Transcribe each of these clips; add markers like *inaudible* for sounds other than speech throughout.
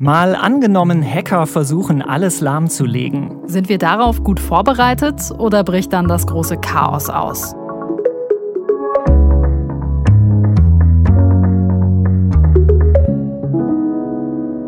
Mal angenommen, Hacker versuchen alles lahmzulegen. Sind wir darauf gut vorbereitet oder bricht dann das große Chaos aus?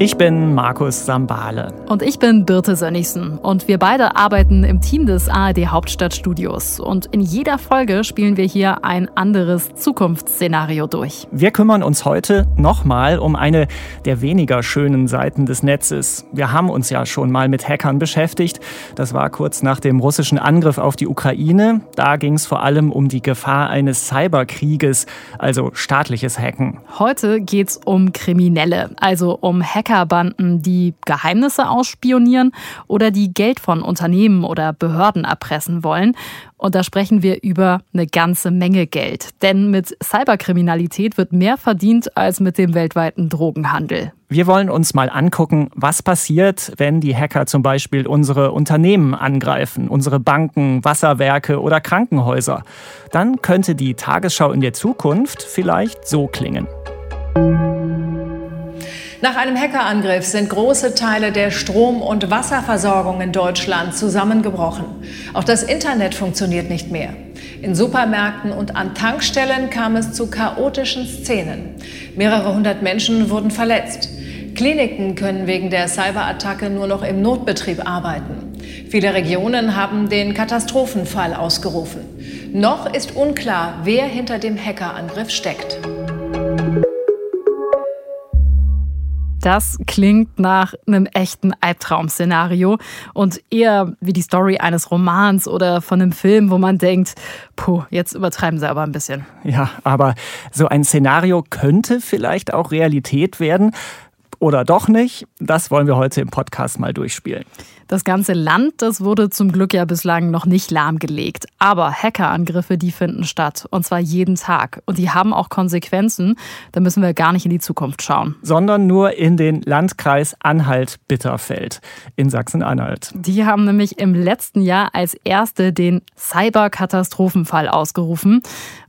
Ich bin Markus Sambale. Und ich bin Birte Sönnigsen. Und wir beide arbeiten im Team des ARD Hauptstadtstudios. Und in jeder Folge spielen wir hier ein anderes Zukunftsszenario durch. Wir kümmern uns heute nochmal um eine der weniger schönen Seiten des Netzes. Wir haben uns ja schon mal mit Hackern beschäftigt. Das war kurz nach dem russischen Angriff auf die Ukraine. Da ging es vor allem um die Gefahr eines Cyberkrieges, also staatliches Hacken. Heute geht es um Kriminelle, also um Hacker Hackerbanden, die Geheimnisse ausspionieren oder die Geld von Unternehmen oder Behörden erpressen wollen. Und da sprechen wir über eine ganze Menge Geld. Denn mit Cyberkriminalität wird mehr verdient als mit dem weltweiten Drogenhandel. Wir wollen uns mal angucken, was passiert, wenn die Hacker zum Beispiel unsere Unternehmen angreifen, unsere Banken, Wasserwerke oder Krankenhäuser. Dann könnte die Tagesschau in der Zukunft vielleicht so klingen. Nach einem Hackerangriff sind große Teile der Strom- und Wasserversorgung in Deutschland zusammengebrochen. Auch das Internet funktioniert nicht mehr. In Supermärkten und an Tankstellen kam es zu chaotischen Szenen. Mehrere hundert Menschen wurden verletzt. Kliniken können wegen der Cyberattacke nur noch im Notbetrieb arbeiten. Viele Regionen haben den Katastrophenfall ausgerufen. Noch ist unklar, wer hinter dem Hackerangriff steckt. Das klingt nach einem echten Albtraum-Szenario und eher wie die Story eines Romans oder von einem Film, wo man denkt, puh, jetzt übertreiben sie aber ein bisschen. Ja, aber so ein Szenario könnte vielleicht auch Realität werden oder doch nicht. Das wollen wir heute im Podcast mal durchspielen. Das ganze Land, das wurde zum Glück ja bislang noch nicht lahmgelegt. Aber Hackerangriffe, die finden statt. Und zwar jeden Tag. Und die haben auch Konsequenzen. Da müssen wir gar nicht in die Zukunft schauen. Sondern nur in den Landkreis Anhalt-Bitterfeld in Sachsen-Anhalt. Die haben nämlich im letzten Jahr als erste den Cyberkatastrophenfall ausgerufen.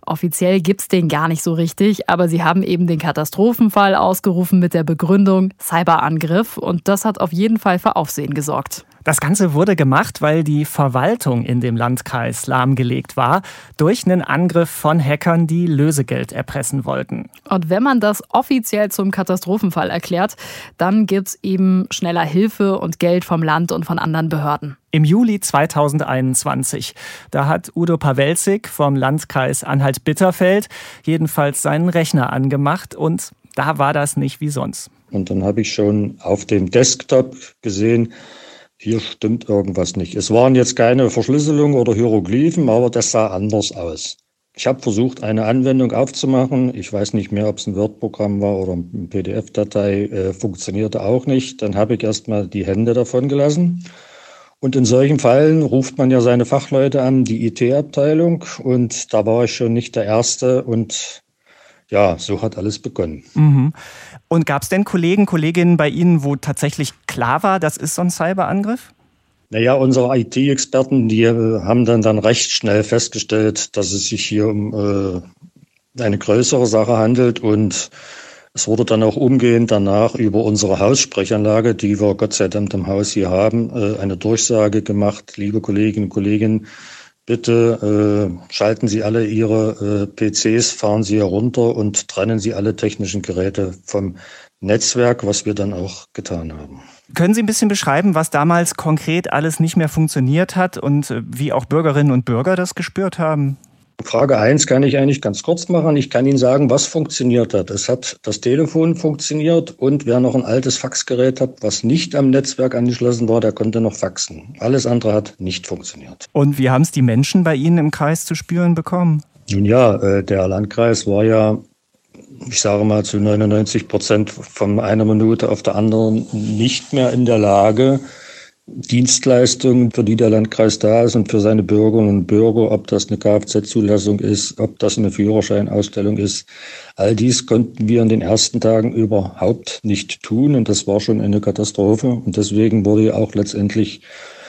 Offiziell gibt es den gar nicht so richtig, aber sie haben eben den Katastrophenfall ausgerufen mit der Begründung Cyberangriff und das hat auf jeden Fall für Aufsehen gesorgt. Das Ganze wurde gemacht, weil die Verwaltung in dem Landkreis lahmgelegt war durch einen Angriff von Hackern, die Lösegeld erpressen wollten. Und wenn man das offiziell zum Katastrophenfall erklärt, dann gibt es eben schneller Hilfe und Geld vom Land und von anderen Behörden. Im Juli 2021, da hat Udo Pawelzig vom Landkreis Anhalt-Bitterfeld jedenfalls seinen Rechner angemacht und da war das nicht wie sonst. Und dann habe ich schon auf dem Desktop gesehen, hier stimmt irgendwas nicht. Es waren jetzt keine Verschlüsselung oder Hieroglyphen, aber das sah anders aus. Ich habe versucht, eine Anwendung aufzumachen. Ich weiß nicht mehr, ob es ein Word-Programm war oder eine PDF-Datei. Äh, funktionierte auch nicht. Dann habe ich erstmal die Hände davon gelassen. Und in solchen Fällen ruft man ja seine Fachleute an, die IT-Abteilung. Und da war ich schon nicht der Erste. Und ja, so hat alles begonnen. Mhm. Und gab es denn Kollegen, Kolleginnen bei Ihnen, wo tatsächlich klar war, das ist so ein Cyberangriff? Naja, unsere IT-Experten, die äh, haben dann, dann recht schnell festgestellt, dass es sich hier um äh, eine größere Sache handelt und es wurde dann auch umgehend danach über unsere Haussprechanlage, die wir Gott sei Dank im Haus hier haben, äh, eine Durchsage gemacht, liebe Kolleginnen und Kollegen, Bitte äh, schalten Sie alle Ihre äh, PCs, fahren Sie herunter und trennen Sie alle technischen Geräte vom Netzwerk, was wir dann auch getan haben. Können Sie ein bisschen beschreiben, was damals konkret alles nicht mehr funktioniert hat und äh, wie auch Bürgerinnen und Bürger das gespürt haben? Frage 1 kann ich eigentlich ganz kurz machen. Ich kann Ihnen sagen, was funktioniert hat. Es hat das Telefon funktioniert und wer noch ein altes Faxgerät hat, was nicht am Netzwerk angeschlossen war, der konnte noch faxen. Alles andere hat nicht funktioniert. Und wie haben es die Menschen bei Ihnen im Kreis zu spüren bekommen? Nun ja, äh, der Landkreis war ja, ich sage mal, zu 99 Prozent von einer Minute auf der anderen nicht mehr in der Lage, Dienstleistungen, für die der Landkreis da ist und für seine Bürgerinnen und Bürger, ob das eine Kfz-Zulassung ist, ob das eine Führerscheinausstellung ist. All dies konnten wir in den ersten Tagen überhaupt nicht tun und das war schon eine Katastrophe und deswegen wurde ja auch letztendlich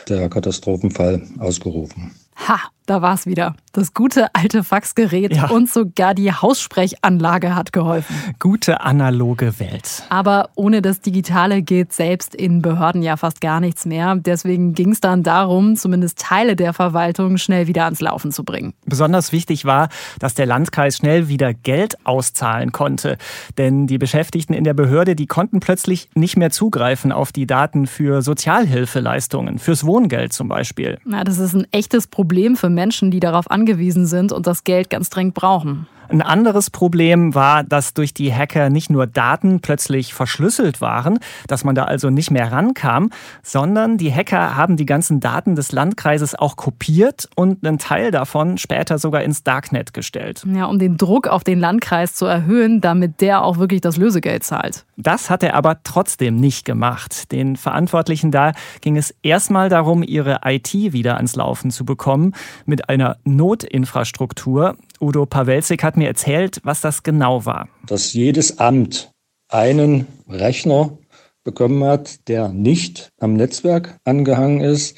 der Katastrophenfall ausgerufen. Ha, da war es wieder. Das gute alte Faxgerät ja. und sogar die Haussprechanlage hat geholfen. Gute analoge Welt. Aber ohne das Digitale geht selbst in Behörden ja fast gar nichts mehr. Deswegen ging es dann darum, zumindest Teile der Verwaltung schnell wieder ans Laufen zu bringen. Besonders wichtig war, dass der Landkreis schnell wieder Geld auszahlen konnte. Denn die Beschäftigten in der Behörde, die konnten plötzlich nicht mehr zugreifen auf die Daten für Sozialhilfeleistungen, fürs Wohngeld zum Beispiel. Na, das ist ein echtes Problem für Menschen, die darauf angewiesen sind und das Geld ganz dringend brauchen. Ein anderes Problem war, dass durch die Hacker nicht nur Daten plötzlich verschlüsselt waren, dass man da also nicht mehr rankam, sondern die Hacker haben die ganzen Daten des Landkreises auch kopiert und einen Teil davon später sogar ins Darknet gestellt. Ja, um den Druck auf den Landkreis zu erhöhen, damit der auch wirklich das Lösegeld zahlt. Das hat er aber trotzdem nicht gemacht. Den Verantwortlichen da ging es erstmal darum, ihre IT wieder ans Laufen zu bekommen mit einer Notinfrastruktur. Udo Pawelzig hat mir erzählt, was das genau war. Dass jedes Amt einen Rechner bekommen hat, der nicht am Netzwerk angehangen ist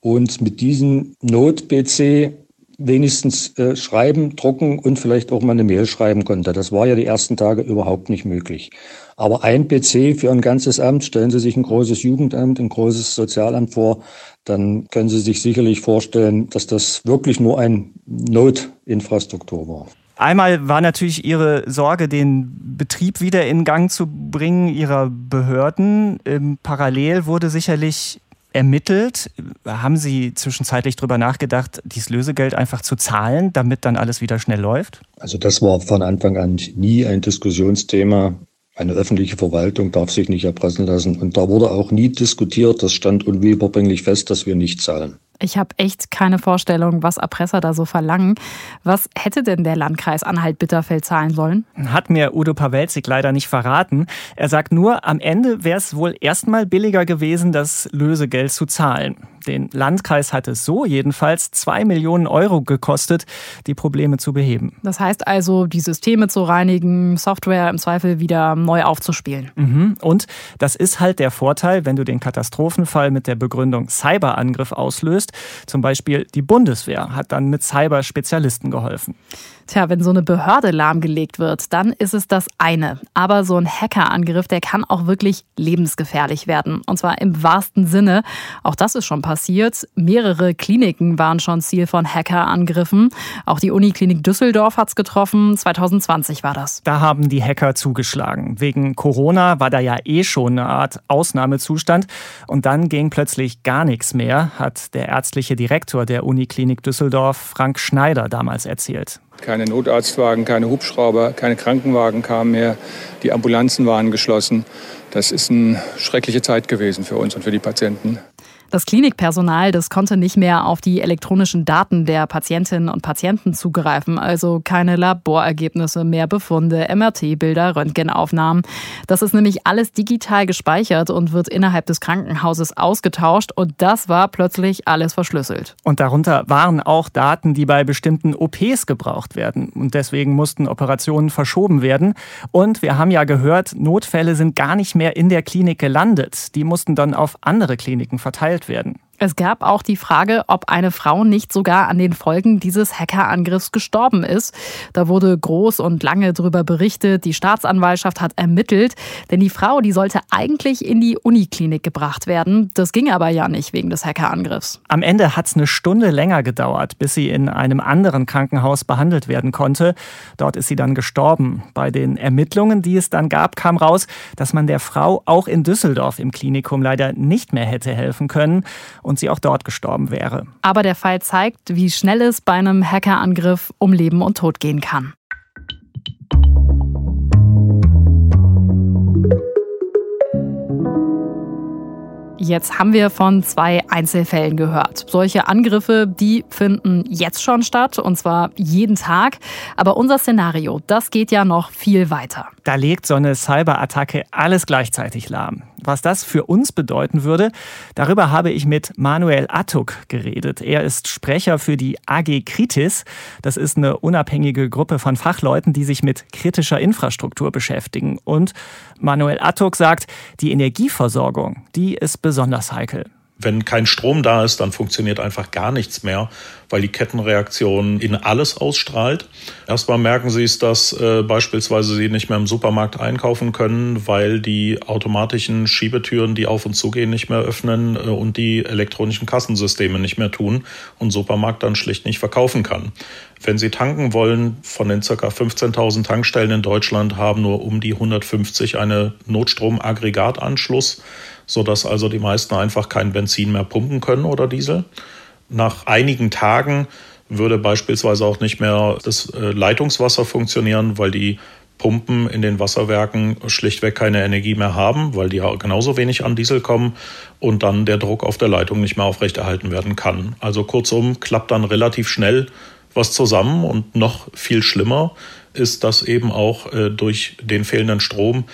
und mit diesem Not-PC wenigstens äh, schreiben, drucken und vielleicht auch mal eine Mail schreiben konnte. Das war ja die ersten Tage überhaupt nicht möglich. Aber ein PC für ein ganzes Amt, stellen Sie sich ein großes Jugendamt, ein großes Sozialamt vor, dann können Sie sich sicherlich vorstellen, dass das wirklich nur ein Notinfrastruktur war. Einmal war natürlich Ihre Sorge, den Betrieb wieder in Gang zu bringen Ihrer Behörden. Parallel wurde sicherlich ermittelt. Haben Sie zwischenzeitlich darüber nachgedacht, dieses Lösegeld einfach zu zahlen, damit dann alles wieder schnell läuft? Also das war von Anfang an nie ein Diskussionsthema. Eine öffentliche Verwaltung darf sich nicht erpressen lassen. Und da wurde auch nie diskutiert. Das stand unwiederbringlich fest, dass wir nicht zahlen. Ich habe echt keine Vorstellung, was Erpresser da so verlangen. Was hätte denn der Landkreis Anhalt-Bitterfeld zahlen sollen? Hat mir Udo Pawelzig leider nicht verraten. Er sagt nur, am Ende wäre es wohl erstmal billiger gewesen, das Lösegeld zu zahlen. Den Landkreis hat es so jedenfalls zwei Millionen Euro gekostet, die Probleme zu beheben. Das heißt also, die Systeme zu reinigen, Software im Zweifel wieder neu aufzuspielen. Mhm. Und das ist halt der Vorteil, wenn du den Katastrophenfall mit der Begründung Cyberangriff auslöst. Zum Beispiel die Bundeswehr hat dann mit Cyberspezialisten geholfen. Tja, wenn so eine Behörde lahmgelegt wird, dann ist es das eine. Aber so ein Hackerangriff, der kann auch wirklich lebensgefährlich werden. Und zwar im wahrsten Sinne. Auch das ist schon passiert. Mehrere Kliniken waren schon Ziel von Hackerangriffen. Auch die Uniklinik Düsseldorf hat es getroffen. 2020 war das. Da haben die Hacker zugeschlagen. Wegen Corona war da ja eh schon eine Art Ausnahmezustand. Und dann ging plötzlich gar nichts mehr, hat der ärztliche Direktor der Uniklinik Düsseldorf, Frank Schneider, damals erzählt. Keine Notarztwagen, keine Hubschrauber, keine Krankenwagen kamen mehr. Die Ambulanzen waren geschlossen. Das ist eine schreckliche Zeit gewesen für uns und für die Patienten. Das Klinikpersonal, das konnte nicht mehr auf die elektronischen Daten der Patientinnen und Patienten zugreifen, also keine Laborergebnisse, mehr Befunde, MRT-Bilder, Röntgenaufnahmen. Das ist nämlich alles digital gespeichert und wird innerhalb des Krankenhauses ausgetauscht und das war plötzlich alles verschlüsselt. Und darunter waren auch Daten, die bei bestimmten OPs gebraucht werden und deswegen mussten Operationen verschoben werden. Und wir haben ja gehört, Notfälle sind gar nicht mehr in der Klinik gelandet. Die mussten dann auf andere Kliniken verteilt werden. Es gab auch die Frage, ob eine Frau nicht sogar an den Folgen dieses Hackerangriffs gestorben ist. Da wurde groß und lange darüber berichtet. Die Staatsanwaltschaft hat ermittelt, denn die Frau, die sollte eigentlich in die Uniklinik gebracht werden. Das ging aber ja nicht wegen des Hackerangriffs. Am Ende hat es eine Stunde länger gedauert, bis sie in einem anderen Krankenhaus behandelt werden konnte. Dort ist sie dann gestorben. Bei den Ermittlungen, die es dann gab, kam raus, dass man der Frau auch in Düsseldorf im Klinikum leider nicht mehr hätte helfen können und sie auch dort gestorben wäre. Aber der Fall zeigt, wie schnell es bei einem Hackerangriff um Leben und Tod gehen kann. Jetzt haben wir von zwei Einzelfällen gehört. Solche Angriffe, die finden jetzt schon statt und zwar jeden Tag. Aber unser Szenario, das geht ja noch viel weiter. Da legt so eine Cyberattacke alles gleichzeitig lahm. Was das für uns bedeuten würde, darüber habe ich mit Manuel Attuk geredet. Er ist Sprecher für die AG Kritis. Das ist eine unabhängige Gruppe von Fachleuten, die sich mit kritischer Infrastruktur beschäftigen. Und Manuel Attuk sagt, die Energieversorgung, die ist besonders heikel. Wenn kein Strom da ist, dann funktioniert einfach gar nichts mehr, weil die Kettenreaktion in alles ausstrahlt. Erstmal merken Sie es, dass äh, beispielsweise Sie nicht mehr im Supermarkt einkaufen können, weil die automatischen Schiebetüren, die auf und zugehen, nicht mehr öffnen äh, und die elektronischen Kassensysteme nicht mehr tun und Supermarkt dann schlicht nicht verkaufen kann. Wenn Sie tanken wollen, von den ca. 15.000 Tankstellen in Deutschland haben nur um die 150 eine Notstromaggregatanschluss sodass also die meisten einfach kein Benzin mehr pumpen können oder Diesel. Nach einigen Tagen würde beispielsweise auch nicht mehr das äh, Leitungswasser funktionieren, weil die Pumpen in den Wasserwerken schlichtweg keine Energie mehr haben, weil die genauso wenig an Diesel kommen und dann der Druck auf der Leitung nicht mehr aufrechterhalten werden kann. Also kurzum klappt dann relativ schnell was zusammen und noch viel schlimmer ist, dass eben auch äh, durch den fehlenden Strom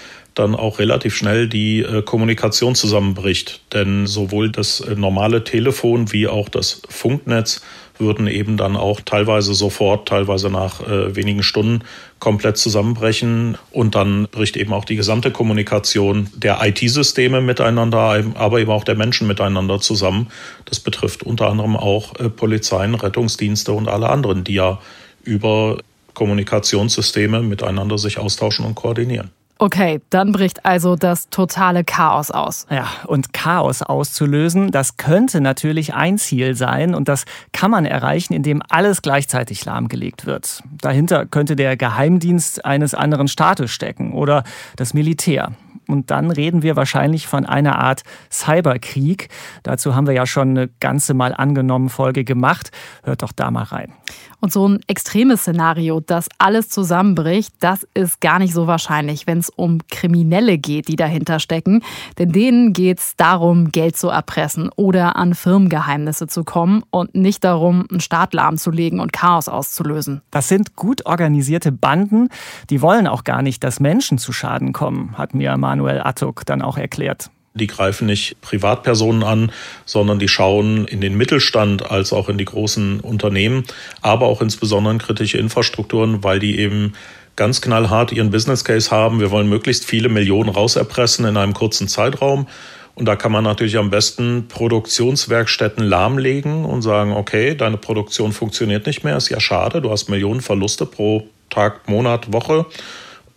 dann auch relativ schnell die äh, Kommunikation zusammenbricht. Denn sowohl das äh, normale Telefon wie auch das Funknetz würden eben dann auch teilweise sofort, teilweise nach äh, wenigen Stunden komplett zusammenbrechen. Und dann bricht eben auch die gesamte Kommunikation der IT-Systeme miteinander, aber eben auch der Menschen miteinander zusammen. Das betrifft unter anderem auch äh, Polizeien, Rettungsdienste und alle anderen, die ja über Kommunikationssysteme miteinander sich austauschen und koordinieren. Okay, dann bricht also das totale Chaos aus. Ja, und Chaos auszulösen, das könnte natürlich ein Ziel sein und das kann man erreichen, indem alles gleichzeitig lahmgelegt wird. Dahinter könnte der Geheimdienst eines anderen Staates stecken oder das Militär. Und dann reden wir wahrscheinlich von einer Art Cyberkrieg. Dazu haben wir ja schon eine ganze Mal angenommen Folge gemacht. Hört doch da mal rein. Und so ein extremes Szenario, dass alles zusammenbricht, das ist gar nicht so wahrscheinlich, wenn es um Kriminelle geht, die dahinter stecken. Denn denen geht es darum, Geld zu erpressen oder an Firmengeheimnisse zu kommen und nicht darum, einen Staat lahmzulegen und Chaos auszulösen. Das sind gut organisierte Banden, die wollen auch gar nicht, dass Menschen zu Schaden kommen, hat mir Manuel Attuk dann auch erklärt. Die greifen nicht Privatpersonen an, sondern die schauen in den Mittelstand als auch in die großen Unternehmen, aber auch insbesondere in kritische Infrastrukturen, weil die eben ganz knallhart ihren Business Case haben. Wir wollen möglichst viele Millionen rauserpressen in einem kurzen Zeitraum. Und da kann man natürlich am besten Produktionswerkstätten lahmlegen und sagen, okay, deine Produktion funktioniert nicht mehr, ist ja schade, du hast Millionen Verluste pro Tag, Monat, Woche.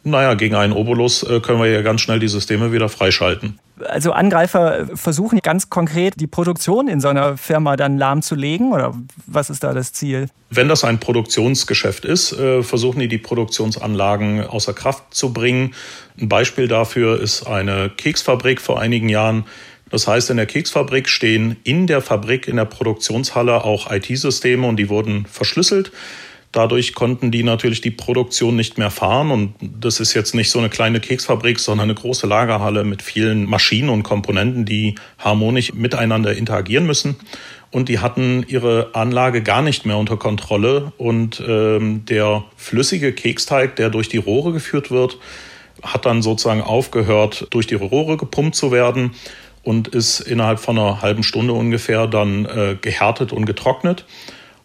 Naja, gegen einen Obolus äh, können wir ja ganz schnell die Systeme wieder freischalten. Also Angreifer versuchen ganz konkret die Produktion in so einer Firma dann lahmzulegen oder was ist da das Ziel? Wenn das ein Produktionsgeschäft ist, äh, versuchen die die Produktionsanlagen außer Kraft zu bringen. Ein Beispiel dafür ist eine Keksfabrik vor einigen Jahren. Das heißt, in der Keksfabrik stehen in der Fabrik, in der Produktionshalle auch IT-Systeme und die wurden verschlüsselt. Dadurch konnten die natürlich die Produktion nicht mehr fahren. Und das ist jetzt nicht so eine kleine Keksfabrik, sondern eine große Lagerhalle mit vielen Maschinen und Komponenten, die harmonisch miteinander interagieren müssen. Und die hatten ihre Anlage gar nicht mehr unter Kontrolle. Und ähm, der flüssige Keksteig, der durch die Rohre geführt wird, hat dann sozusagen aufgehört, durch die Rohre gepumpt zu werden und ist innerhalb von einer halben Stunde ungefähr dann äh, gehärtet und getrocknet.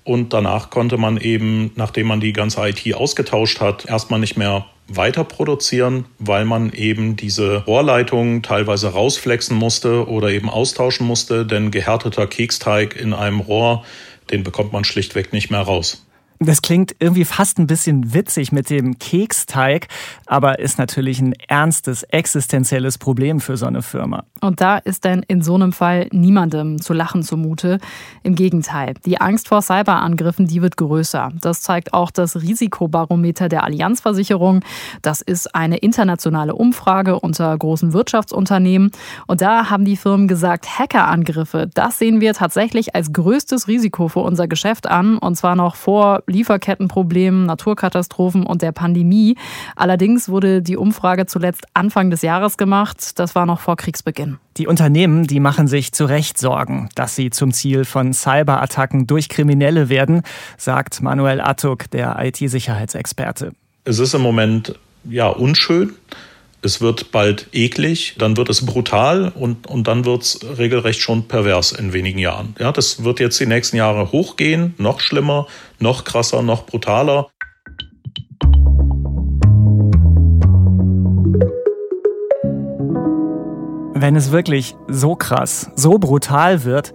Und danach konnte man eben, nachdem man die ganze IT ausgetauscht hat, erstmal nicht mehr weiter produzieren, weil man eben diese Rohrleitungen teilweise rausflexen musste oder eben austauschen musste, denn gehärteter Keksteig in einem Rohr, den bekommt man schlichtweg nicht mehr raus. Das klingt irgendwie fast ein bisschen witzig mit dem Keksteig, aber ist natürlich ein ernstes, existenzielles Problem für so eine Firma. Und da ist dann in so einem Fall niemandem zu lachen zumute. Im Gegenteil, die Angst vor Cyberangriffen, die wird größer. Das zeigt auch das Risikobarometer der Allianzversicherung. Das ist eine internationale Umfrage unter großen Wirtschaftsunternehmen. Und da haben die Firmen gesagt, Hackerangriffe, das sehen wir tatsächlich als größtes Risiko für unser Geschäft an. Und zwar noch vor Lieferkettenproblemen, Naturkatastrophen und der Pandemie. Allerdings wurde die Umfrage zuletzt Anfang des Jahres gemacht. Das war noch vor Kriegsbeginn. Die Unternehmen, die machen sich zu Recht Sorgen, dass sie zum Ziel von Cyberattacken durch Kriminelle werden, sagt Manuel Attuk, der IT-Sicherheitsexperte. Es ist im Moment ja unschön. Es wird bald eklig, dann wird es brutal und, und dann wird es regelrecht schon pervers in wenigen Jahren. Ja, das wird jetzt die nächsten Jahre hochgehen, noch schlimmer, noch krasser, noch brutaler. Wenn es wirklich so krass, so brutal wird,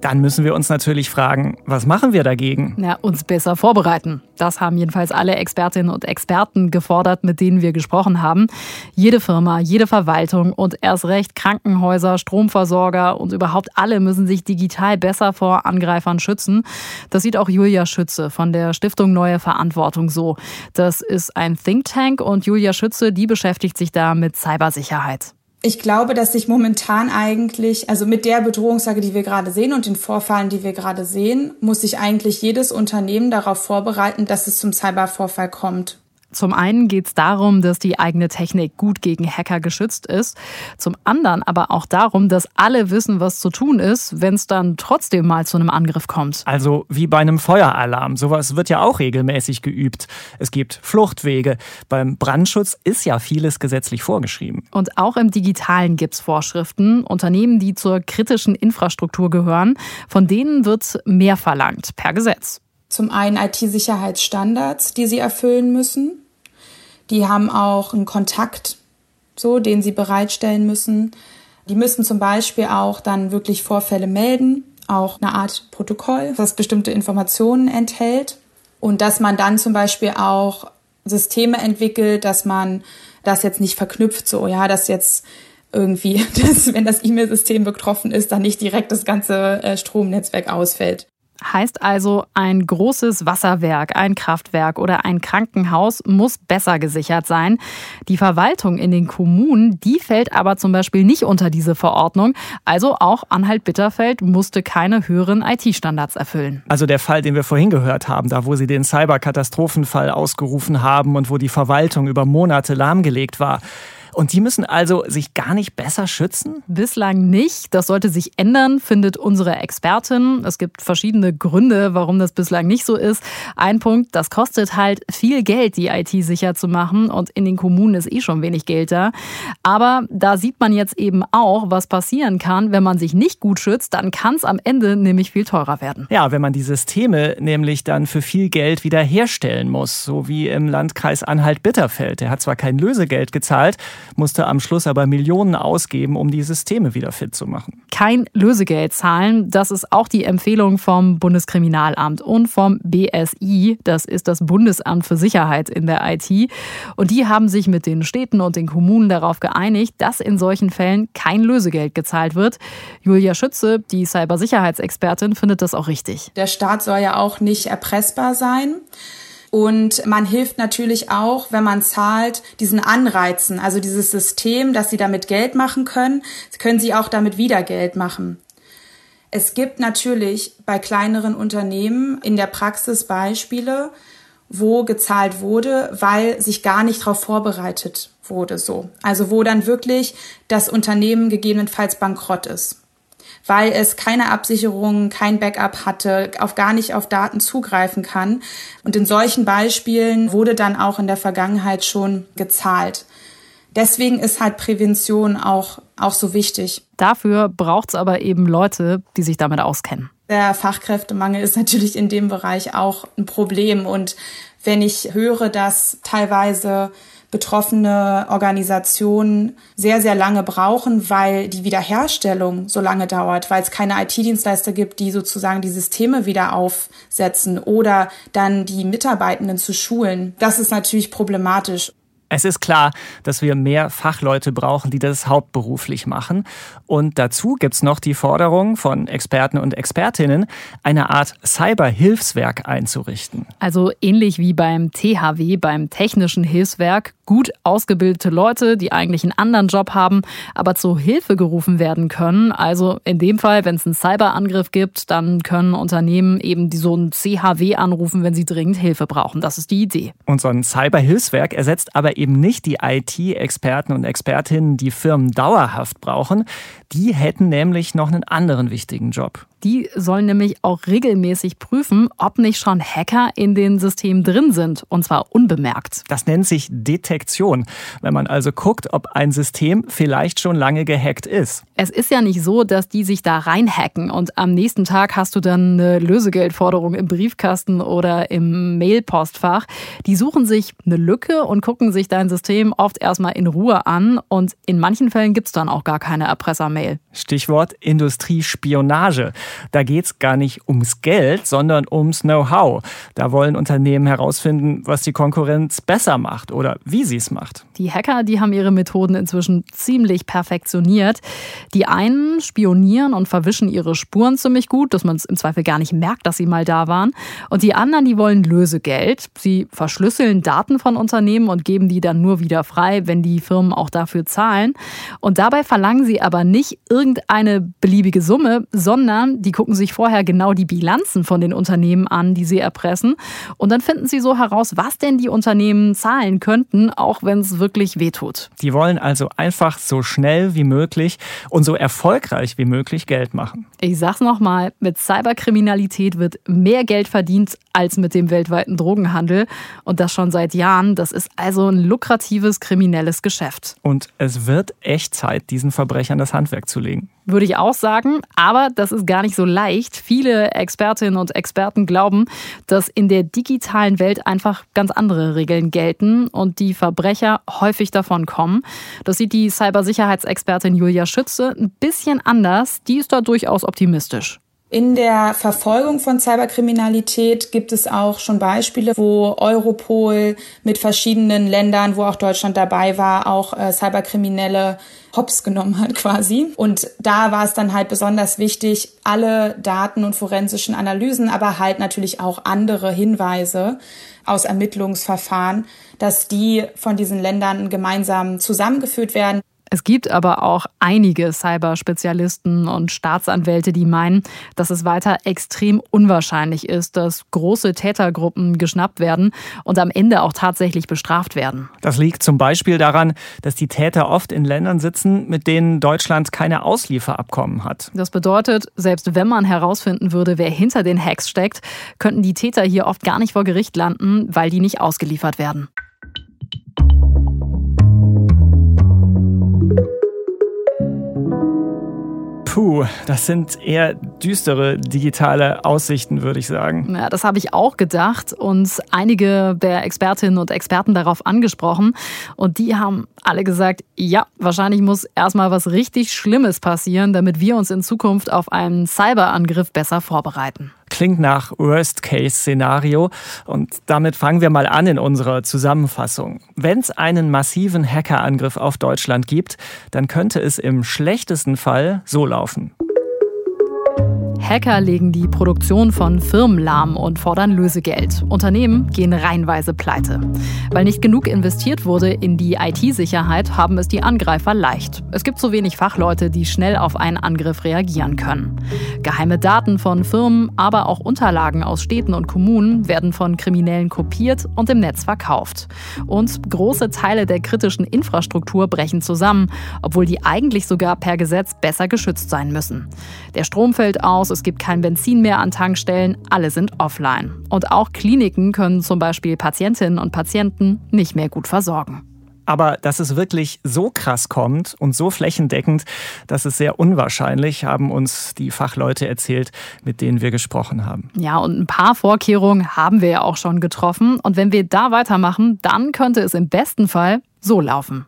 dann müssen wir uns natürlich fragen, was machen wir dagegen? Ja, uns besser vorbereiten. Das haben jedenfalls alle Expertinnen und Experten gefordert, mit denen wir gesprochen haben. Jede Firma, jede Verwaltung und erst recht Krankenhäuser, Stromversorger und überhaupt alle müssen sich digital besser vor Angreifern schützen. Das sieht auch Julia Schütze von der Stiftung Neue Verantwortung so. Das ist ein Think Tank und Julia Schütze, die beschäftigt sich da mit Cybersicherheit ich glaube, dass sich momentan eigentlich, also mit der Bedrohungslage, die wir gerade sehen und den Vorfallen, die wir gerade sehen, muss sich eigentlich jedes Unternehmen darauf vorbereiten, dass es zum Cybervorfall kommt. Zum einen geht es darum, dass die eigene Technik gut gegen Hacker geschützt ist. Zum anderen aber auch darum, dass alle wissen, was zu tun ist, wenn es dann trotzdem mal zu einem Angriff kommt. Also wie bei einem Feueralarm. Sowas wird ja auch regelmäßig geübt. Es gibt Fluchtwege. Beim Brandschutz ist ja vieles gesetzlich vorgeschrieben. Und auch im Digitalen gibt es Vorschriften. Unternehmen, die zur kritischen Infrastruktur gehören, von denen wird mehr verlangt per Gesetz. Zum einen IT-Sicherheitsstandards, die sie erfüllen müssen. Die haben auch einen Kontakt, so, den sie bereitstellen müssen. Die müssen zum Beispiel auch dann wirklich Vorfälle melden, auch eine Art Protokoll, das bestimmte Informationen enthält. Und dass man dann zum Beispiel auch Systeme entwickelt, dass man das jetzt nicht verknüpft, so, ja, dass jetzt irgendwie, *laughs* dass, wenn das E-Mail-System betroffen ist, dann nicht direkt das ganze äh, Stromnetzwerk ausfällt. Heißt also, ein großes Wasserwerk, ein Kraftwerk oder ein Krankenhaus muss besser gesichert sein. Die Verwaltung in den Kommunen, die fällt aber zum Beispiel nicht unter diese Verordnung. Also auch Anhalt-Bitterfeld musste keine höheren IT-Standards erfüllen. Also der Fall, den wir vorhin gehört haben, da wo sie den Cyberkatastrophenfall ausgerufen haben und wo die Verwaltung über Monate lahmgelegt war. Und die müssen also sich gar nicht besser schützen? Bislang nicht. Das sollte sich ändern, findet unsere Expertin. Es gibt verschiedene Gründe, warum das bislang nicht so ist. Ein Punkt, das kostet halt viel Geld, die IT sicher zu machen. Und in den Kommunen ist eh schon wenig Geld da. Aber da sieht man jetzt eben auch, was passieren kann, wenn man sich nicht gut schützt. Dann kann es am Ende nämlich viel teurer werden. Ja, wenn man die Systeme nämlich dann für viel Geld wieder herstellen muss. So wie im Landkreis Anhalt-Bitterfeld. Der hat zwar kein Lösegeld gezahlt, musste am Schluss aber Millionen ausgeben, um die Systeme wieder fit zu machen. Kein Lösegeld zahlen, das ist auch die Empfehlung vom Bundeskriminalamt und vom BSI, das ist das Bundesamt für Sicherheit in der IT. Und die haben sich mit den Städten und den Kommunen darauf geeinigt, dass in solchen Fällen kein Lösegeld gezahlt wird. Julia Schütze, die Cybersicherheitsexpertin, findet das auch richtig. Der Staat soll ja auch nicht erpressbar sein. Und man hilft natürlich auch, wenn man zahlt, diesen Anreizen, also dieses System, dass sie damit Geld machen können, können sie auch damit wieder Geld machen. Es gibt natürlich bei kleineren Unternehmen in der Praxis Beispiele, wo gezahlt wurde, weil sich gar nicht darauf vorbereitet wurde, so. Also wo dann wirklich das Unternehmen gegebenenfalls bankrott ist weil es keine Absicherung, kein Backup hatte, auf gar nicht auf Daten zugreifen kann. Und in solchen Beispielen wurde dann auch in der Vergangenheit schon gezahlt. Deswegen ist halt Prävention auch, auch so wichtig. Dafür braucht es aber eben Leute, die sich damit auskennen. Der Fachkräftemangel ist natürlich in dem Bereich auch ein Problem. Und wenn ich höre, dass teilweise betroffene Organisationen sehr, sehr lange brauchen, weil die Wiederherstellung so lange dauert, weil es keine IT-Dienstleister gibt, die sozusagen die Systeme wieder aufsetzen oder dann die Mitarbeitenden zu schulen. Das ist natürlich problematisch. Es ist klar, dass wir mehr Fachleute brauchen, die das hauptberuflich machen. Und dazu gibt es noch die Forderung von Experten und Expertinnen, eine Art Cyberhilfswerk einzurichten. Also ähnlich wie beim THW, beim Technischen Hilfswerk, gut ausgebildete Leute, die eigentlich einen anderen Job haben, aber zur Hilfe gerufen werden können. Also in dem Fall, wenn es einen Cyberangriff gibt, dann können Unternehmen eben so einen CHW anrufen, wenn sie dringend Hilfe brauchen. Das ist die Idee. Und so ein Cyberhilfswerk ersetzt aber eben nicht die IT-Experten und Expertinnen, die Firmen dauerhaft brauchen. Die hätten nämlich noch einen anderen wichtigen Job. Die sollen nämlich auch regelmäßig prüfen, ob nicht schon Hacker in den Systemen drin sind, und zwar unbemerkt. Das nennt sich Detektion, wenn man also guckt, ob ein System vielleicht schon lange gehackt ist. Es ist ja nicht so, dass die sich da reinhacken und am nächsten Tag hast du dann eine Lösegeldforderung im Briefkasten oder im Mailpostfach. Die suchen sich eine Lücke und gucken sich dein System oft erstmal in Ruhe an und in manchen Fällen gibt es dann auch gar keine Erpressermail. Stichwort Industriespionage. Da geht es gar nicht ums Geld, sondern ums Know-how. Da wollen Unternehmen herausfinden, was die Konkurrenz besser macht oder wie sie es macht. Die Hacker, die haben ihre Methoden inzwischen ziemlich perfektioniert. Die einen spionieren und verwischen ihre Spuren ziemlich gut, dass man es im Zweifel gar nicht merkt, dass sie mal da waren. Und die anderen, die wollen Lösegeld. Sie verschlüsseln Daten von Unternehmen und geben die dann nur wieder frei, wenn die Firmen auch dafür zahlen. Und dabei verlangen sie aber nicht irgendeine beliebige Summe, sondern die gucken sich vorher genau die Bilanzen von den Unternehmen an, die sie erpressen. Und dann finden sie so heraus, was denn die Unternehmen zahlen könnten, auch wenn es wirklich wehtut. Die wollen also einfach so schnell wie möglich und so erfolgreich wie möglich Geld machen. Ich sag's nochmal, mit Cyberkriminalität wird mehr Geld verdient als mit dem weltweiten Drogenhandel. Und das schon seit Jahren. Das ist also ein lukratives kriminelles Geschäft. Und es wird echt Zeit, diesen Verbrechern das Handwerk zu legen. Würde ich auch sagen, aber das ist gar nicht so leicht. Viele Expertinnen und Experten glauben, dass in der digitalen Welt einfach ganz andere Regeln gelten und die Verbrecher häufig davon kommen. Das sieht die Cybersicherheitsexpertin Julia Schütze ein bisschen anders. Die ist da durchaus optimistisch. In der Verfolgung von Cyberkriminalität gibt es auch schon Beispiele, wo Europol mit verschiedenen Ländern, wo auch Deutschland dabei war, auch äh, Cyberkriminelle hops genommen hat quasi. Und da war es dann halt besonders wichtig, alle Daten und forensischen Analysen, aber halt natürlich auch andere Hinweise aus Ermittlungsverfahren, dass die von diesen Ländern gemeinsam zusammengeführt werden. Es gibt aber auch einige Cyberspezialisten und Staatsanwälte, die meinen, dass es weiter extrem unwahrscheinlich ist, dass große Tätergruppen geschnappt werden und am Ende auch tatsächlich bestraft werden. Das liegt zum Beispiel daran, dass die Täter oft in Ländern sitzen, mit denen Deutschland keine Auslieferabkommen hat. Das bedeutet, selbst wenn man herausfinden würde, wer hinter den Hacks steckt, könnten die Täter hier oft gar nicht vor Gericht landen, weil die nicht ausgeliefert werden. Puh, das sind eher düstere digitale Aussichten, würde ich sagen. Ja, das habe ich auch gedacht und einige der Expertinnen und Experten darauf angesprochen. Und die haben alle gesagt, ja, wahrscheinlich muss erstmal was richtig Schlimmes passieren, damit wir uns in Zukunft auf einen Cyberangriff besser vorbereiten klingt nach Worst-Case-Szenario. Und damit fangen wir mal an in unserer Zusammenfassung. Wenn es einen massiven Hackerangriff auf Deutschland gibt, dann könnte es im schlechtesten Fall so laufen. Hacker legen die Produktion von Firmen lahm und fordern Lösegeld. Unternehmen gehen reihenweise pleite. Weil nicht genug investiert wurde in die IT-Sicherheit, haben es die Angreifer leicht. Es gibt zu wenig Fachleute, die schnell auf einen Angriff reagieren können. Geheime Daten von Firmen, aber auch Unterlagen aus Städten und Kommunen werden von Kriminellen kopiert und im Netz verkauft. Und große Teile der kritischen Infrastruktur brechen zusammen, obwohl die eigentlich sogar per Gesetz besser geschützt sein müssen. Der Strom fällt aus, es gibt kein Benzin mehr an Tankstellen, alle sind offline. Und auch Kliniken können zum Beispiel Patientinnen und Patienten nicht mehr gut versorgen. Aber dass es wirklich so krass kommt und so flächendeckend, das ist sehr unwahrscheinlich, haben uns die Fachleute erzählt, mit denen wir gesprochen haben. Ja, und ein paar Vorkehrungen haben wir ja auch schon getroffen. Und wenn wir da weitermachen, dann könnte es im besten Fall so laufen.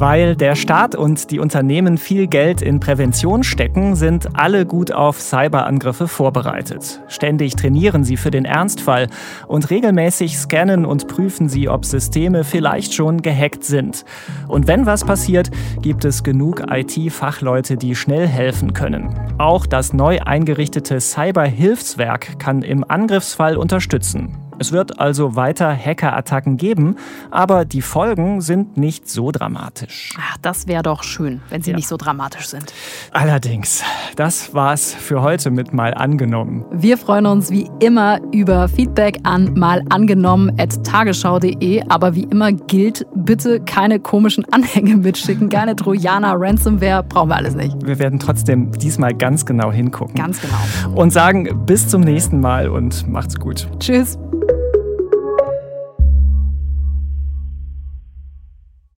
Weil der Staat und die Unternehmen viel Geld in Prävention stecken, sind alle gut auf Cyberangriffe vorbereitet. Ständig trainieren sie für den Ernstfall und regelmäßig scannen und prüfen sie, ob Systeme vielleicht schon gehackt sind. Und wenn was passiert, gibt es genug IT-Fachleute, die schnell helfen können. Auch das neu eingerichtete Cyberhilfswerk kann im Angriffsfall unterstützen. Es wird also weiter Hackerattacken geben, aber die Folgen sind nicht so dramatisch. Ach, das wäre doch schön, wenn sie ja. nicht so dramatisch sind. Allerdings, das war's für heute mit Mal angenommen. Wir freuen uns wie immer über Feedback an malangenommen.tagesschau.de, aber wie immer gilt, bitte keine komischen Anhänge mitschicken, keine Trojaner, Ransomware, brauchen wir alles nicht. Wir werden trotzdem diesmal ganz genau hingucken. Ganz genau. Und sagen bis zum nächsten Mal und macht's gut. Tschüss.